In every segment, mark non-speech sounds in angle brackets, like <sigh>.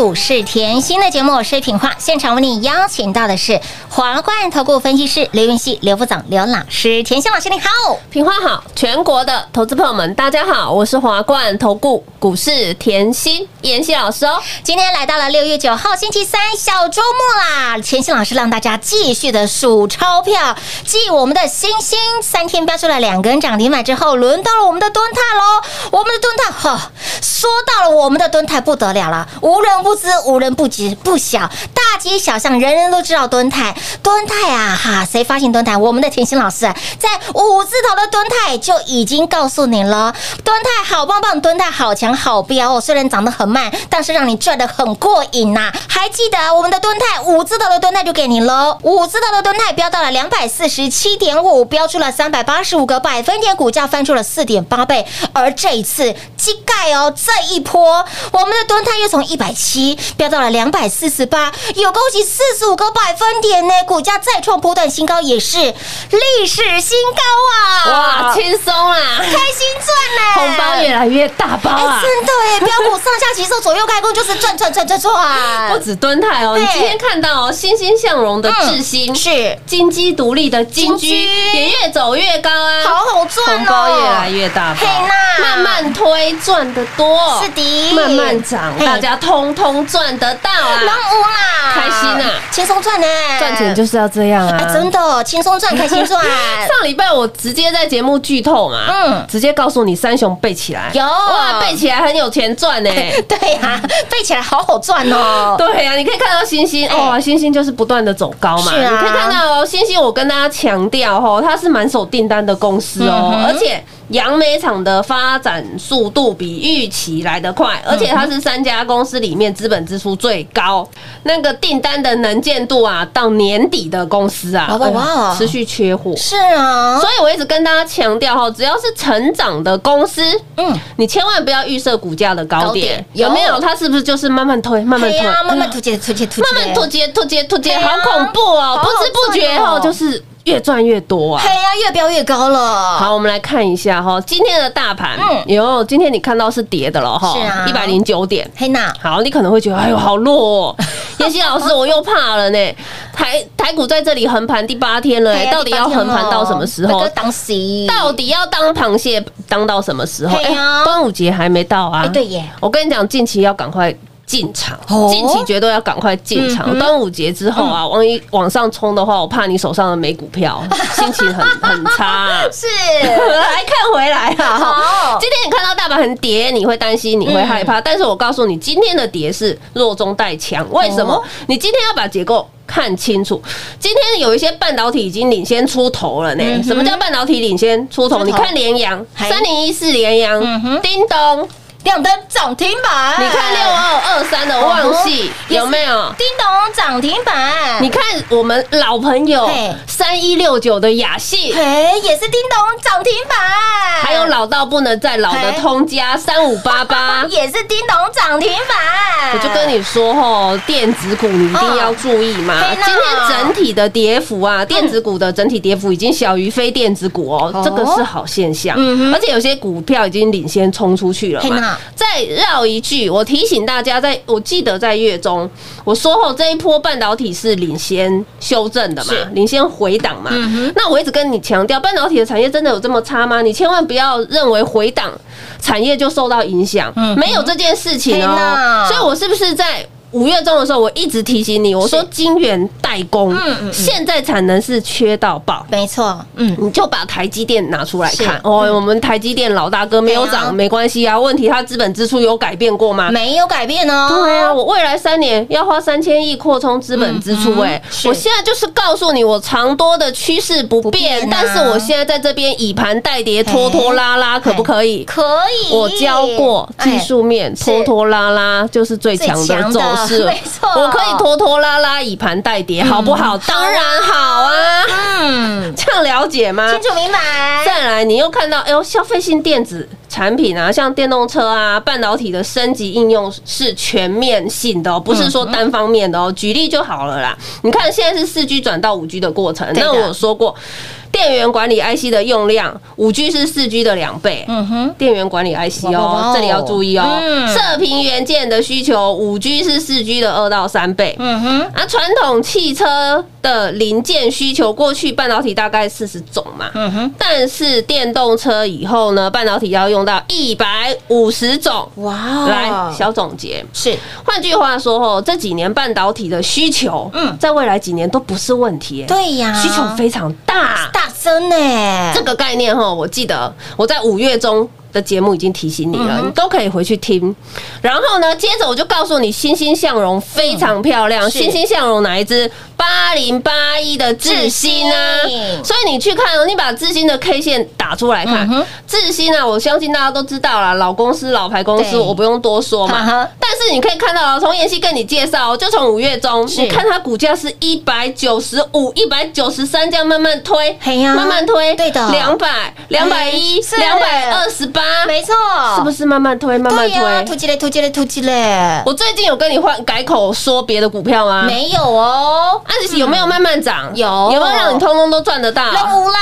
股市甜心的节目，我是品化。现场为你邀请到的是华冠投顾分析师刘云熙、刘副总、刘老师。甜心老师你好，品花好，全国的投资朋友们，大家好，我是华冠投顾股市甜心妍希老师哦。今天来到了六月九号星期三小周末啦，甜心老师让大家继续的数钞票，继我们的星星三天标出了两根涨停板之后，轮到了我们的蹲泰喽。我们的蹲泰，哈、说到了我们的蹲泰不得了了，无人不知，无人不知不晓，大街小巷人人都知道敦泰，敦泰啊哈，谁发现敦泰？我们的甜心老师在五字头的敦泰就已经告诉你了，敦泰好棒棒，敦泰好强好标哦，虽然涨得很慢，但是让你赚得很过瘾呐、还记得我们的敦泰五字头的敦泰就给你喽，五字头的敦泰飙到了两百四十七点五，飙出了三百八十五个百分点，股价翻出了四点八倍，而这一次机盖哦，这一波我们的蹲泰又从一百七飙到了两百四十八，有恭喜四十五个百分点呢，股价再创波段新高，也是历史新高啊！哇，轻松啦，开心赚呢，红包越来越大包哎，啊！真的哎，标股上下其手，左右开弓，就是赚赚赚赚 <laughs> 不。止蹲泰哦，你今天看到哦，欣欣向荣的智新嗯是。金鸡独立的金金居。居也越走越高啊，好好赚哦，红包越来越大包。嘿呐，慢慢推赚得多，是的，慢慢涨，大家通通赚得到能啊！无啦，开心啊。轻松赚呢，赚钱就是要这样啊！哎，真的轻松赚，<laughs> 开心赚，上礼拜我直接在节目剧透嘛，嗯。嗯，直接告诉你三雄背起来，有。哇，背起来很有钱赚呢。<laughs> 对呀，背起来好好赚哦。<laughs> 对呀、你可以看到星星，哎。哇，星星就是不断的走高嘛。是啊。你可以看到哦星星星，我跟大家强调哦，它是满手订单的公司哦，嗯而且杨梅厂的发展速度比预期来得快，而且它是三家公司里面资本支出最高，那个订单的能见度啊，到年底的公司啊，哇哇持续缺货。是啊。所，以我一直跟大家强调哈，只要是成长的公司，嗯，你千万不要预设股价的高高点。点，有。有没有？它是不是就是慢慢推，慢慢推，慢慢突击突击突击，慢慢突击、突击、突击，对啊好恐怖哦！不知不觉哦，就是越赚越多啊嘿。呀，越飙越高了。好，我们来看一下哈，今天的大盘嗯，有今天你看到是跌的了哈，是啊一百零九点。嘿娜，好，你可能会觉得，哎呦，好弱哦！<laughs> 妍希老师，我又怕了呢。台台股在这里横盘第八天了，哎，到底要横盘到什么时候？当时到底要当螃蟹当到什么时候？哎端午节还没到啊！哎对耶，我跟你讲，近期要赶快进场，哦近期绝对要赶快进场。端午节之后啊，万一往上冲的话，我怕你手上的没股票，<laughs> 心情很很差啊。<laughs> 是 <laughs> 来看回来啊！好今天你看到大盘很跌，你会担心，你会害怕。但是我告诉你，今天的跌是弱中带强。为什么哦？你今天要把结构看清楚。今天有一些半导体已经领先出头了呢。嗯什么叫半导体领先出头？你看联阳三零一四联阳嗯，叮咚，亮灯涨停板，你看六二二三的旺系也是有没有？叮咚涨停板，你看我们老朋友嘿。三一六九的雅系。嘿也是叮咚涨停板，还有老到不能再老的通家三五八八，<laughs> 也是叮咚涨停板，我就跟你说吼，电子股你一定要注意嘛。今天整体的跌幅啊，电子股的整体跌幅已经小于非电子股哦哦，这个是好现象。嗯。而且有些股票已经领先冲出去了嘛。再绕一句，我提醒大家，在我记得在月中我说后这一波半导体是领先修正的嘛，领先回档嘛嗯。那我一直跟你强调，半导体的产业真的有这么差吗？你千万不要认为回档产业就受到影响嗯，没有这件事情哦。所以我是不是在？五月中的时候，我一直提醒你，我说金圆代工嗯嗯嗯。现在产能是缺到爆，没错，嗯，你就把台积电拿出来看。哦。我们台积电老大哥没有涨没关系啊，问题它资本支出有改变过吗？没有改变哦，对啊，我未来三年要花三千亿扩充资本支出，哎我现在就是告诉你，我长多的趋势不不变但是我现在在这边以盘代跌，拖拖拉拉，可不可以？可以，我教过技术面拖拖拉拉就是最强的的走势，<laughs> 没错。我可以拖拖拉拉以盘代跌，好不好？当然好啊，嗯，这样了解吗？清楚明白，再来，你又看到，哎呦，消费性电子产品啊，像电动车啊、半导体的升级应用是全面性的哦，不是说单方面的哦。举例就好了啦，你看现在是四 G 转到五 G 的过程，那我说过，电源管理 IC 的用量，五 G 是四 G 的两倍。嗯哼，电源管理 IC 哦，哦这里要注意哦。嗯射频元件的需求，五 G 是四 G 的二到三倍。嗯哼，啊，传统汽车的零件需求，过去半导体大概四十种嘛，嗯哼，但是电动车以后呢，半导体要用到一百五十种。哇哦来，小总结。是换句话说，哦，这几年半导体的需求，嗯嗯，在未来几年都不是问题耶，对呀，需求非常大。大增呢，这个概念哈，我记得我在五月中的节目已经提醒你了，嗯你都可以回去听。然后呢，接着我就告诉你，欣欣向荣非常漂亮。欣欣向荣哪一支？八零八一的智新啊，所以你去看哦，你把智新的 K 线打出来看智新啊，我相信大家都知道啦，老公司、老牌公司，我不用多说哈哈。嘛。但是你可以看到哦，从妍希跟你介绍哦，就从五月中，是。你看它股价是一百九十五、一百九十三这样慢慢推，慢慢推，对的。两百、两百一、是。两百二十八，没错，是不是慢慢推，慢慢对呀，突推？击嘞，突击嘞，突击嘞，我最近有跟你换改口说别的股票吗？没有哦，啊，有没有慢慢涨？有有没有让你通通都赚得到？有啦，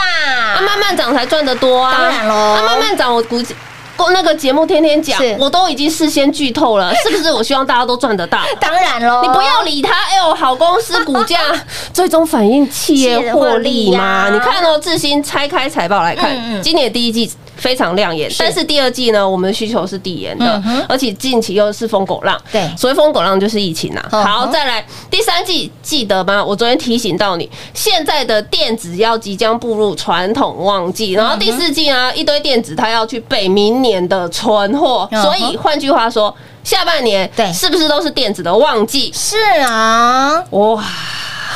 啊，慢慢涨才赚得多啊！当然喽啊，慢慢涨，我估计。过那个节目天天讲，我都已经事先剧透了，<laughs> 是不是？我希望大家都赚得到。当然喽，你不要理他，哎呦，好公司股价 <laughs> 最终反映企业获利嘛。企业获利呀你看哦，智新拆开财报来看，嗯嗯今年第一季非常亮眼，但是第二季呢，我们的需求是递延的而且近期又是疯狗浪。对所谓疯狗浪就是疫情啊。嗯哼好，再来第三季，记得吗？我昨天提醒到你，现在的电子要即将步入传统旺季，然后第四季呢，一堆电子它要去备明年的存货，所以换句话说。下半年对是不是都是电子的旺季？是啊，哇，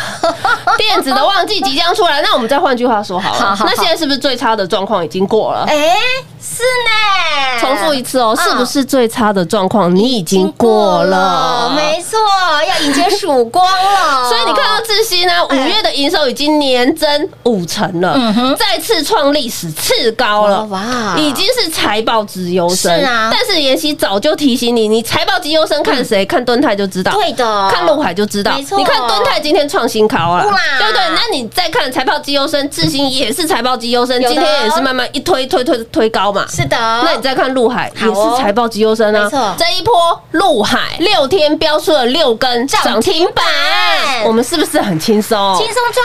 <laughs> 电子的旺季即将出来，那我们再换句话说好了，好好好那现在是不是最差的状况已经过了？哎，是呢，重复一次哦，嗯是不是最差的状况你已经过了？没错，要迎接曙光了。<laughs> 所以你看到智新呢，五哎月的营收已经年增五成了，再次创历史次高了，嗯哇已经是财报之优生。是啊但是妍希早就提醒你，你财报之优生看谁？看敦泰就知道。对的，看陆海就知道，没错你看敦泰今天创新高了，哇对不对？那你再看财报绩优生，智新也是财报绩优生，今天也是慢慢一推推推推高嘛。是的。那你再看陆海也是财报绩优生啊，没错这一波陆海六天飙出了六根涨停板我们是不是很轻松？轻松赚，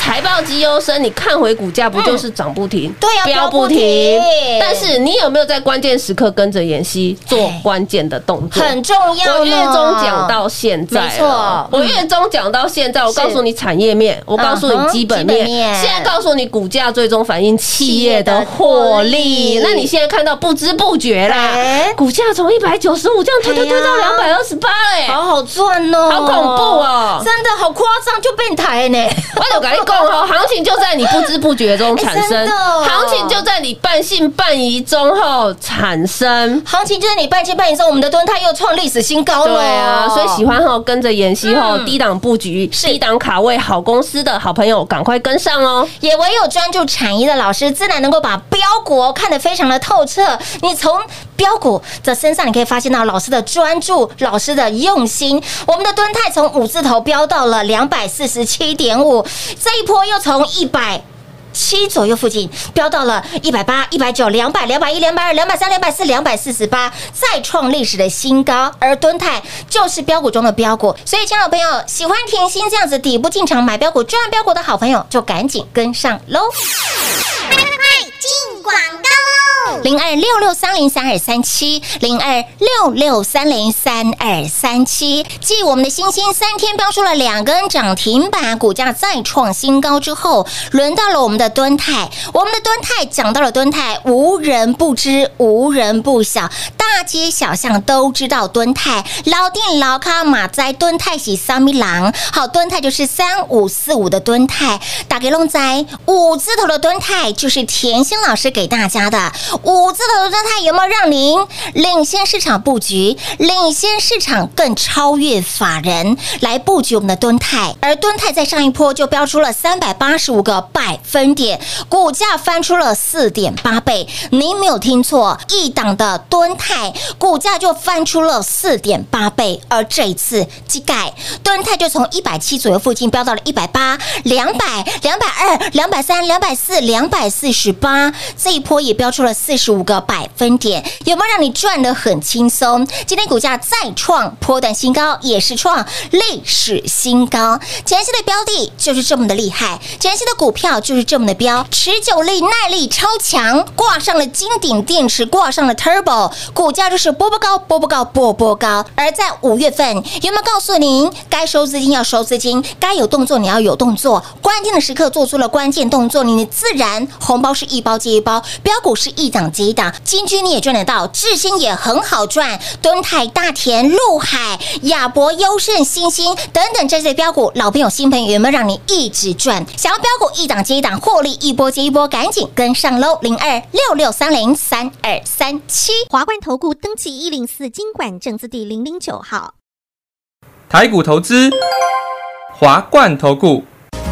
财报绩优生，你看回股价不就是涨不停？对啊飙不停停。但是你有没有在关键时刻跟着妍希做哎关键的动作？很重要。我月中讲到现在，没错我月中讲到现在，我告诉你产业面，我告诉你基本面，现在告诉你股价最终反映企业的获利。那你现在看到不知不觉啦哎，股价从一百九十五这样推推推到两百二十八哎，好好赚哦，好恐怖哦。真的好夸张，就变台呢。<laughs> 我有跟你讲哦，<laughs> 行情就在你不知不觉中产生，的。行情就在你半信半疑中后产生。行情就在你半信半疑中，我们的吨泰又创历史新高了。对啊，所以喜欢后跟着妍希后嗯。低档布局、低档卡位好公司的好朋友，赶快跟上哦！也唯有专注产业的老师，自然能够把标股看得非常的透彻。你从标股的身上，你可以发现到老师的专注，老师的用心。我们的吨泰从五字头飙到了两百四十七点五，这一波又从一百。七左右附近飙到了一百八、一百九、两百、两百一、两百二、两百三、两百四、两百四十八，再创历史的新高。而敦泰就是标股中的标股，所以，亲爱的朋友，喜欢甜心这样子底部进场买标股、赚标股的好朋友，就赶紧跟上喽！零二六六三零三二三七，零二六六三零三二三七。继我们的星星三天标出了两根涨停板，股价再创新高之后，轮到了我们的敦泰。我们的敦泰讲到了敦泰，无人不知，无人不晓，大街小巷都知道敦泰。老店老咖马在敦泰喜三米郎，好，敦泰就是三五四五的敦泰，打给龙仔五字头的敦泰就是甜心老师给大家的。五字头的敦泰有没有让您领先市场布局，领先市场更超越法人来布局我们的敦泰？而敦泰在上一波就标出了三百八十五个百分点，股价翻出了四点八倍。您没有听错，一档的敦泰股价就翻出了四点八倍，而这一次机盖敦泰就从一百七左右附近飙到了一百八、两百、两百二、两百三、两百四、两百四十八，这一波也标出了四十五个百分点，有没有让你赚得很轻松？今天股价再创波段新高，也是创历史新高。前期的标的就是这么的厉害，前期的股票就是这么的标，持久力、耐力超强，挂上了金顶电池，挂上了 Turbo，股价就是波波高、波波高、波波高。而在五月份，有没有告诉您该收资金要收资金，该有动作你要有动作，关键的时刻做出了关键动作，你自然红包是一包接一包，标股是一档接一档，金居你也赚得到，智新也很好赚，敦泰、大田、陆海、亚博、优胜、新星等等这些标股，老朋友、新朋友有没有让你一直赚？想要标股一档接一档，获利一波接一波，赶紧跟上喽！零二六六三零三二三七。华冠投顾登记一零四经管证字第零零九号。台股投资，华冠投顾。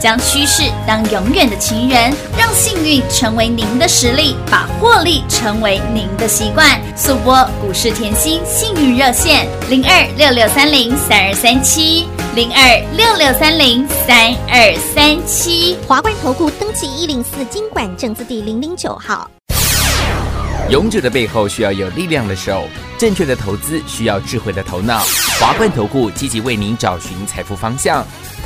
将趋势当永远的情人，让幸运成为您的实力，把获利成为您的习惯。速播股市甜心幸运热线零二六六三零三二三七零二六六三零三二三七。华冠投顾登记一零四经管证字第零零九号。勇者的背后需要有力量的手，正确的投资需要智慧的头脑。华冠投顾积极为您找寻财富方向。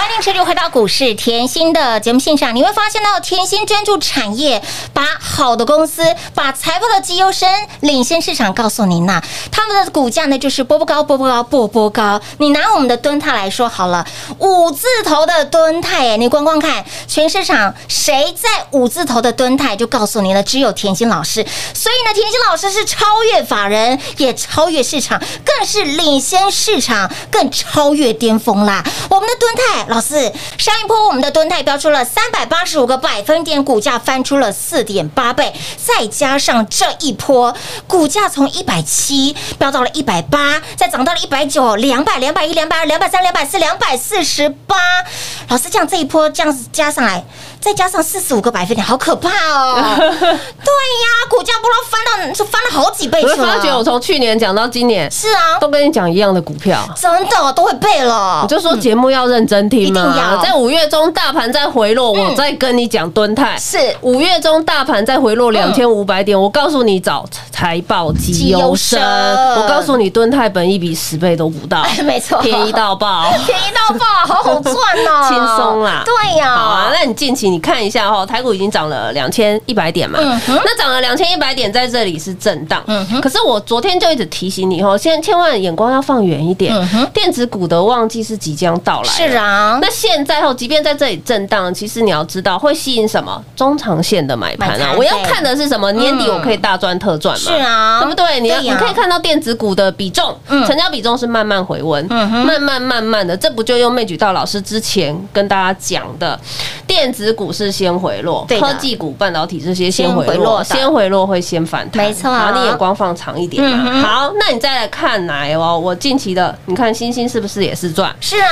欢迎持续回到股市甜心的节目现场，你。会发现到甜心专注产业，把好的公司、把财富的绩优生领先市场告诉您呐、他们的股价呢就是波波高、波波高、波波高。你。拿我们的敦泰来说好了，五字头的敦泰，哎，你。光光看，全市场谁在五字头的敦泰，就告诉你。了，只有甜心老师。所以呢，甜心老师是超越法人，也超越市场，更是领先市场，更超越巅峰啦。我们的敦泰老师，上一波我们的吨泰飙出了三百八十五个百分点，股价翻出了四点八倍，再加上这一波股价从一百七飙到了一百八，再涨到了一百九、两百、两百一、两百二、两百三、两百四、两百四十八。老师，这样这一波这样子加上来，再加上四十五个百分点，好可怕哦！<laughs> 对呀，股价不知道翻到是翻了好几倍我会去了。发觉我从去年讲到今年，是啊，都跟你讲一样的股票。真的都会背了。我就说节目要认真听一定嘛要，在五月中大盘在回落，我再跟你讲敦泰是。五月中大盘在回落两千五百点，我告诉你找财报绩优生，生。我告诉你敦泰本一比十倍都不到，<laughs> 没错。便宜到爆。<laughs> 便宜到爆，好好赚哦，轻松啦对呀，好啊，那你近期你看一下哈，台股已经涨了两千一百点嘛，嗯那涨了两千一百点，在这里是震荡。嗯可是我昨天就一直提醒你哈，现在千万眼光要放远一点嗯，电子股的旺季是即将到来。是。啊，那现在后，即便在这里震荡，其实你要知道会吸引什么中长线的买盘。啊我要看的是什么？年底我可以大赚特赚嘛？是啊对不对？你你可以看到电子股的比重，嗯成交比重是慢慢回温，嗯慢慢慢慢的，这不就用魅举道老师之前跟大家讲的，电子股是先回落，科技股、半导体这些先回落，先回落的。先回落会先反弹，没错。好，你眼光放长一点嘛。嗯好，那你再来看来哦，我近期的，你看星星是不是也是赚？是啊，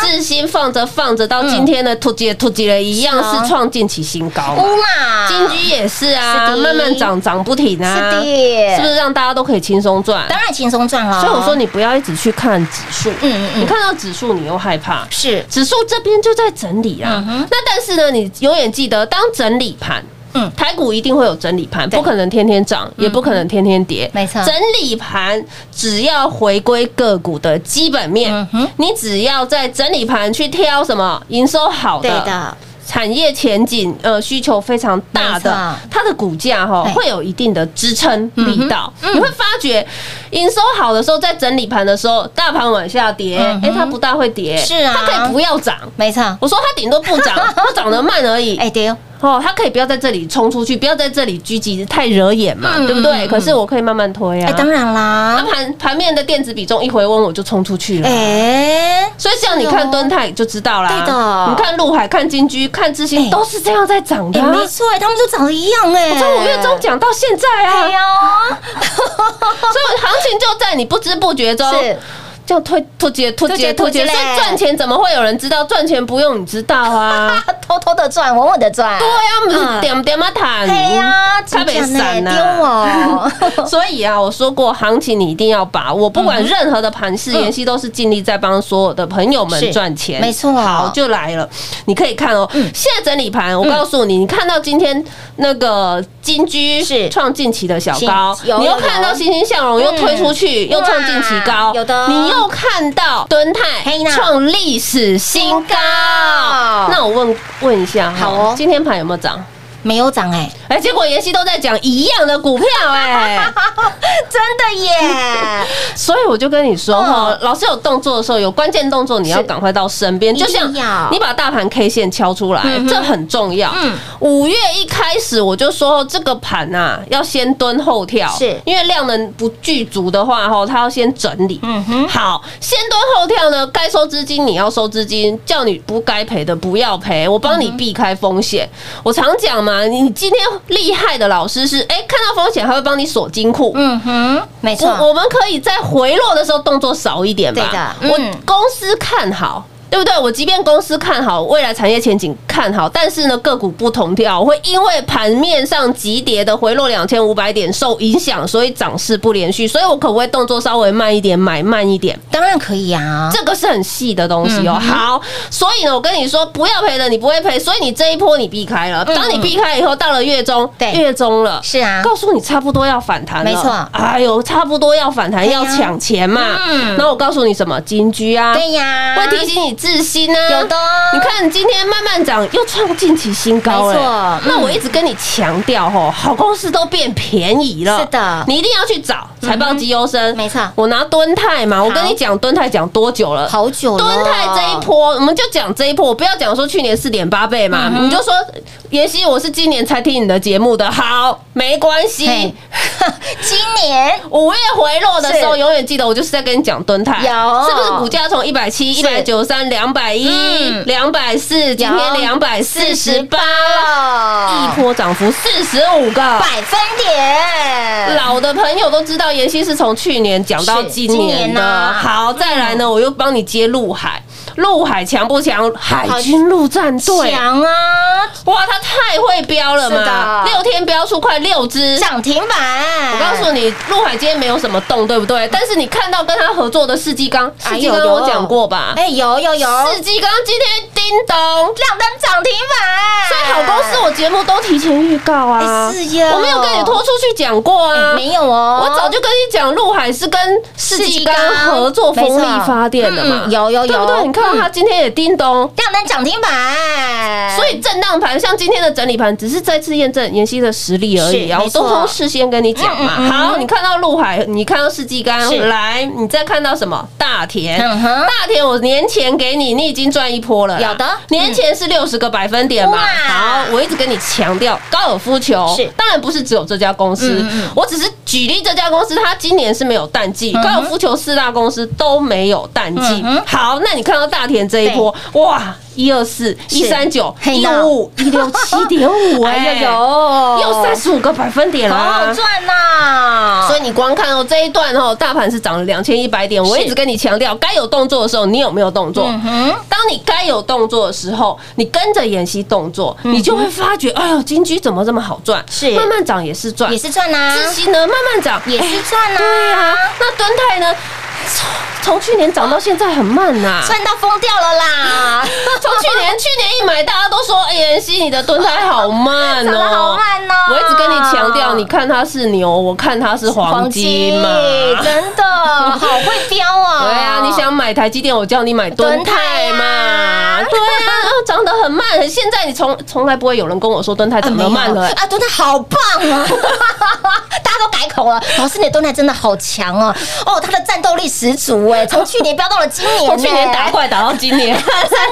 智新放着放着，到今天的突击突击了一样是啊是创近期新高嘛。乌啦，金居也是啊，是慢慢涨涨不停啊，是的。是不是让大家都可以轻松赚？当然轻松赚了。所以我说你不要一直去看指数，嗯嗯嗯。你看到指数你又害怕，是。指数这边就在整理啊。嗯那但是呢，你永远记得，当整理盘。嗯。台股一定会有整理盘，不可能天天涨，也不可能天天跌。没错。整理盘只要回归个股的基本面嗯，你只要在整理盘去挑什么营收好的、对的，产业前景呃需求非常大的，它的股价哈对会有一定的支撑力道。嗯嗯你会发觉营收好的时候，在整理盘的时候，大盘往下跌，嗯哼哎，它不大会跌，是啊它可以不要涨。没错。我说它顶多不涨，<laughs> 它涨得慢而已。哎，对哦，哦，他可以不要在这里冲出去，不要在这里狙击，太惹眼嘛，嗯对不对？可是我可以慢慢推啊。哎，当然那啦，盘盘面的电子比重一回温，我就冲出去了。哎，所以这样你看敦泰就知道啦。对的你看陆海、看金居、看智哎新，都是这样在涨的。没错，哎他们都长得一样哎。从五月中讲到现在啊，哎呦，<laughs> 所以行情就在你不知不觉中。是这样推突结突突结突结，结突结嘞所以赚钱怎么会有人知道？赚钱不用你知道啊。<laughs> 偷偷的赚，稳稳的赚。对啊，我们是点点嘛谈。对呀，差别散丢呐。<laughs> 所以啊，我说过，行情你一定要把握，不管任何的盘势，嗯妍希都是尽力在帮所有的朋友们赚钱。没错好，就来了，你可以看哦。现在整理盘，我告诉你，你看到今天那个金居是创近期的小高，你又看到欣欣向荣又推出去，又创近期高，有的你又看到敦泰创历史新高。那我问问一下哈，今天盘有没有涨？没有涨哎，哎，结果妍希都在讲一样的股票，<laughs> 哎，真的耶！<laughs> 所以我就跟你说哈嗯，老师有动作的时候，有关键动作，你要是。赶快到身边，就像你把大盘 K 线敲出来嗯，这很重要。嗯。五月一开始我就说这个盘呐，要先蹲后跳，是。因为量能不具足的话，哈，它要先整理。嗯哼，好，先蹲后跳呢，该收资金你要收资金，叫你不该赔的不要赔，我帮你避开风险。我常讲嘛，你今天厉害的老师是，哎，看到风险还会帮你锁金库。嗯哼，没错，我我们可以在回落的时候动作少一点吧。对的嗯我公司看好。对不对？我即便公司看好未来产业前景看好，但是呢个股不同调，会因为盘面上急跌的回落两千五百点受影响，所以涨势不连续。所以我可不可以动作稍微慢一点，买慢一点？当然可以啊。这个是很细的东西哦。嗯好，所以呢，我跟你说，不要赔的，你不会赔，所以你这一波你避开了。嗯当你避开以后，到了月中，对月中了，是啊告诉你差不多要反弹了，没错哎呦，差不多要反弹，要抢钱嘛。嗯那我告诉你什么？金居啊，对呀，会提醒你自新啊。有的。哦你看今天慢慢涨，又创近期新高没错。那我一直跟你强调吼，好公司都变便宜了，是的。你一定要去找财报绩优生。没错。我拿敦泰嘛，我跟你讲敦泰讲多久了？好久了。敦泰这一波，我们就讲这一波，不要讲说去年四点八倍嘛，嗯你就说妍希，我是今年才听你的节目的，好，没关系。<laughs> 今年？五月回落的时候，永远记得我就是在跟你讲敦泰，有。是不是股价从一百七、一百九三、两百一、嗯。两百四，今天两百四十八。了，一，波涨幅四十五个。百分点，老的朋友都知道，妍希是从去年讲到今今年的。年啊。好，再来呢，我又帮你接陆海，陆海强不强？海军陆战队，强啊，哇，他太会标了嘛，六天标出快六只。涨停板。我告诉你，陆海今天没有什么动，对不对？但是你看到跟他合作的世纪钢，世纪哎有有钢我讲过吧？哎，有有有，世纪钢今天叮咚。亮灯涨停板，所以好公司，我节目都提前预告啊，哎是呀。我没有跟你拖出去讲过啊，哎没有哦，我早就跟你讲，陆海是跟世纪刚合作风力发电的嘛，嗯有有有。对不对？你看到它今天也叮咚。亮灯涨停板，所以震荡盘像今天的整理盘，只是再次验证妍希的实力而已啊！我都从事先跟你讲嘛。好，你看到陆海，你看到世纪刚，来，你再看到什么？大田？大田我年前给你，你已经赚一波了的。年前是六十个百分点嘛。好，我一直跟你强调，高尔夫球是。当然不是只有这家公司我只是举例这家公司，它今年是没有淡季，高尔夫球四大公司都没有淡季。好，那你看到大田这一波，哇，一二四、一三九、一五五、一六七点五，<laughs> 哎。哎呦呦，又三十五个百分点了。好啊。好赚呐！所以你光看哦这一段哦，大盘是涨了两千一百点。我一直跟你强调，该有动作的时候，你有没有动作？嗯，当你该有动作的时候，你跟着演习动作，你就会发觉，哎呦，金居怎么这么好赚？嗯是。慢慢涨也是赚，也是赚呐，自信呢慢慢涨。也是哎赚呐，对啊，那敦泰呢，从从去年涨到现在很慢呐、<laughs> 赚到疯掉了啦！<laughs> 从去年去年一买，大家都说，哎，妍希你的蹲台好慢涨得好哦。慢哦！我一直跟你强调，你看它是牛，我看它是黄金嘛。真的 <laughs> 好会飙啊！对啊，你想买台积电，我叫你买蹲泰嘛。对啊，涨得很慢，现在你从从来不会有人跟我说蹲泰怎么慢了、啊，蹲泰好棒啊！大家都改口了，老师你的蹲台真的好强哦！哦，他的战斗力十足哎，<laughs> 从去年飙到了今年，从去年打怪打到今年。<laughs> 真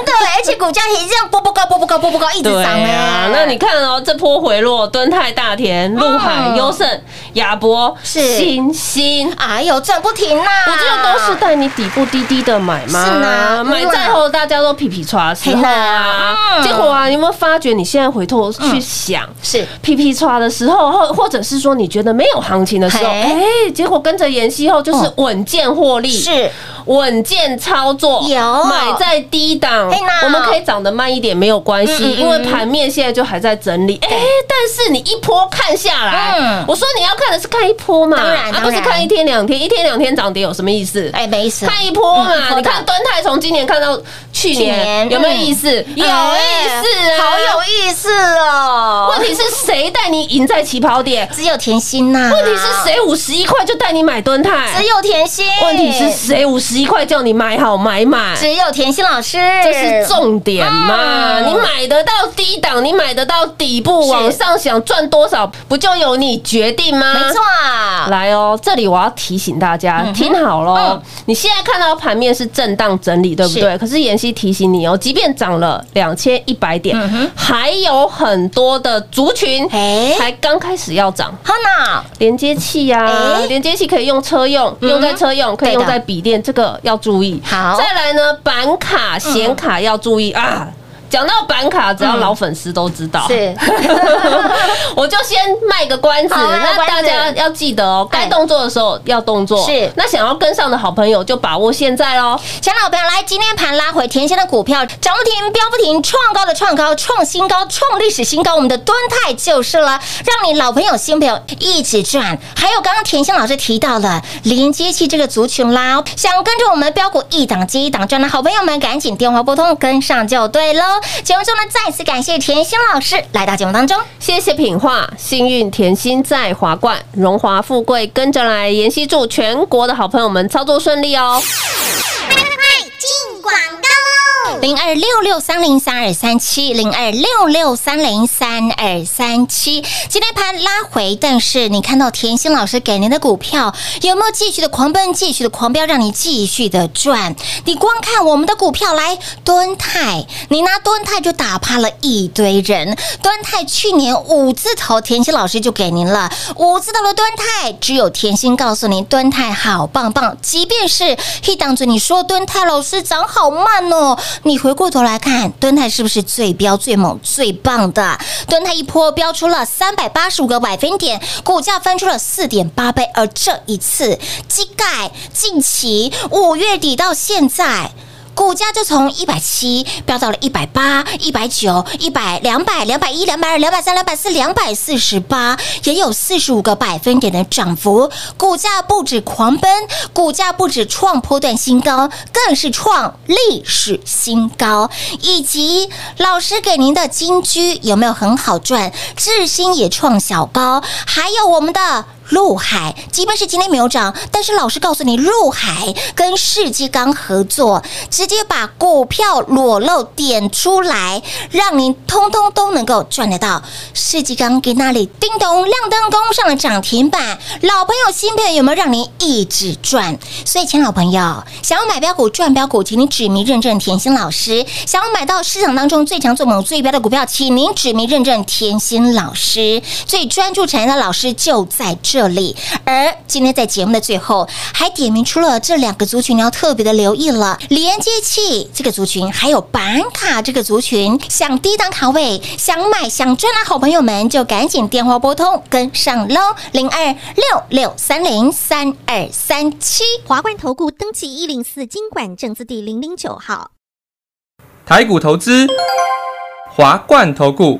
的，而且股价也这样波波高、波波高、波波高，一直涨哎啊，。那你看哦，这波回落，敦泰、大田、陆海、嗯优胜、亚博、是。星星。哎呦，赚不停呐！我这个都是带你底部低低的买吗，是呢买在后大家都皮皮刷的时候啊。结果啊，你有没有发觉？你现在回头去想，是。皮皮刷的时候，或或者是说你觉得没有行情的时候，嘿。哎，结果跟着妍希后就是哦。稳健获利，是。稳健操作，有。买在低档，我们可以涨得慢一点没有关系，因为盘面现在就还在整理。哎，但是你一波看下来嗯，我说你要看的是看一波嘛，当然啊不是看一天两天，一天两天涨跌有什么意思？哎，没意思，看一波嘛，你看端泰从今年看到去去年年，有没有意思？嗯有意思啊，好有意思哦。问题是谁带你赢在起跑点？只有甜心呐，问题是谁五十一块就带你买端泰？只有甜心，问题是谁五十一块叫你买好买满。只有甜心老师，这是重点嘛？嗯你买得到低档，你买得到底部，是往上想赚多少，不就由你决定吗？没错。来哦，这里我要提醒大家，嗯听好喽。嗯你现在看到盘面是震荡整理，对不对？可是妍希提醒你哦，即便涨了两千一百点，嗯还有很多的族群哎才刚开始要涨。哈娜，连接器呀、哎连接器可以用车用，嗯用在车用，可以用在笔电，这个要注意。好再来呢，板卡、显卡要注意啊。讲到板卡，只要老粉丝都知道。是 <laughs> 我就先卖个关子，好那大家要记得哦，哎该动作的时候要动作。是那想要跟上的好朋友就把握现在喽。亲爱的朋友，来，今天盘拉回甜心的股票涨不停，飙不停，创高的创高，创新高，创历史新高。我们的敦泰就是了，让你老朋友、新朋友一起赚。还有刚刚甜心老师提到了连接器这个族群啦，想跟着我们标股一档接一档赚的好朋友们，赶紧电话拨通，跟上就对喽。节目中呢，再次感谢甜心老师来到节目当中。谢谢品画，幸运甜心在华冠，荣华富贵跟着来。妍希祝全国的好朋友们操作顺利哦。快进广告喽！零二六六三零三二三七，零二六六三零三二三七。今天盘拉回，但是你看到甜心老师给您的股票有没有继续的狂奔，继续的狂飙，让你继续的赚？你光看我们的股票来敦泰，你拿敦泰就打趴了一堆人。敦泰去年五字头，甜心老师就给您了五字头的敦泰，只有甜心告诉您，敦泰好棒棒。即便是一档子，你说敦泰老师涨好慢哦，你回过头来看，敦泰是不是最标、最猛、最棒的？敦泰一波飙出了三百八十五个百分点，股价翻出了四点八倍，而这一次，基盖近期五月底到现在。股价就从一百七飙到了一百八、一百九、一百、两百、两百一、两百二、两百三、两百四、两百四十八，也有四十五个百分点的涨幅。股价不止狂奔，股价不止创波段新高，更是创历史新高。以及老师给您的金居有没有很好赚？智新也创小高，还有我们的。陆海，即便是今天没有涨，但是老师告诉你，陆海跟世纪刚合作，直接把股票裸露点出来，让您通通都能够赚得到。世纪刚给那里叮咚亮灯攻上了涨停板，老朋友新朋友有没有让您一直赚？所以，亲爱的朋友，想要买标股赚标股，请你指名认证甜心老师；想要买到市场当中最强最猛最标的股票，请您指名认证甜心老师。最专注产业的老师就在这这里。而今天在节目的最后，还点名出了这两个族群，你要特别的留意了：连接器这个族群，还有板卡这个族群。想低档卡位，想买想赚的好朋友们，就赶紧电话拨通跟上喽，零二六六三零三二三七。华冠投顾登记一零四经管证字第零零九号。台股投资，华冠投顾。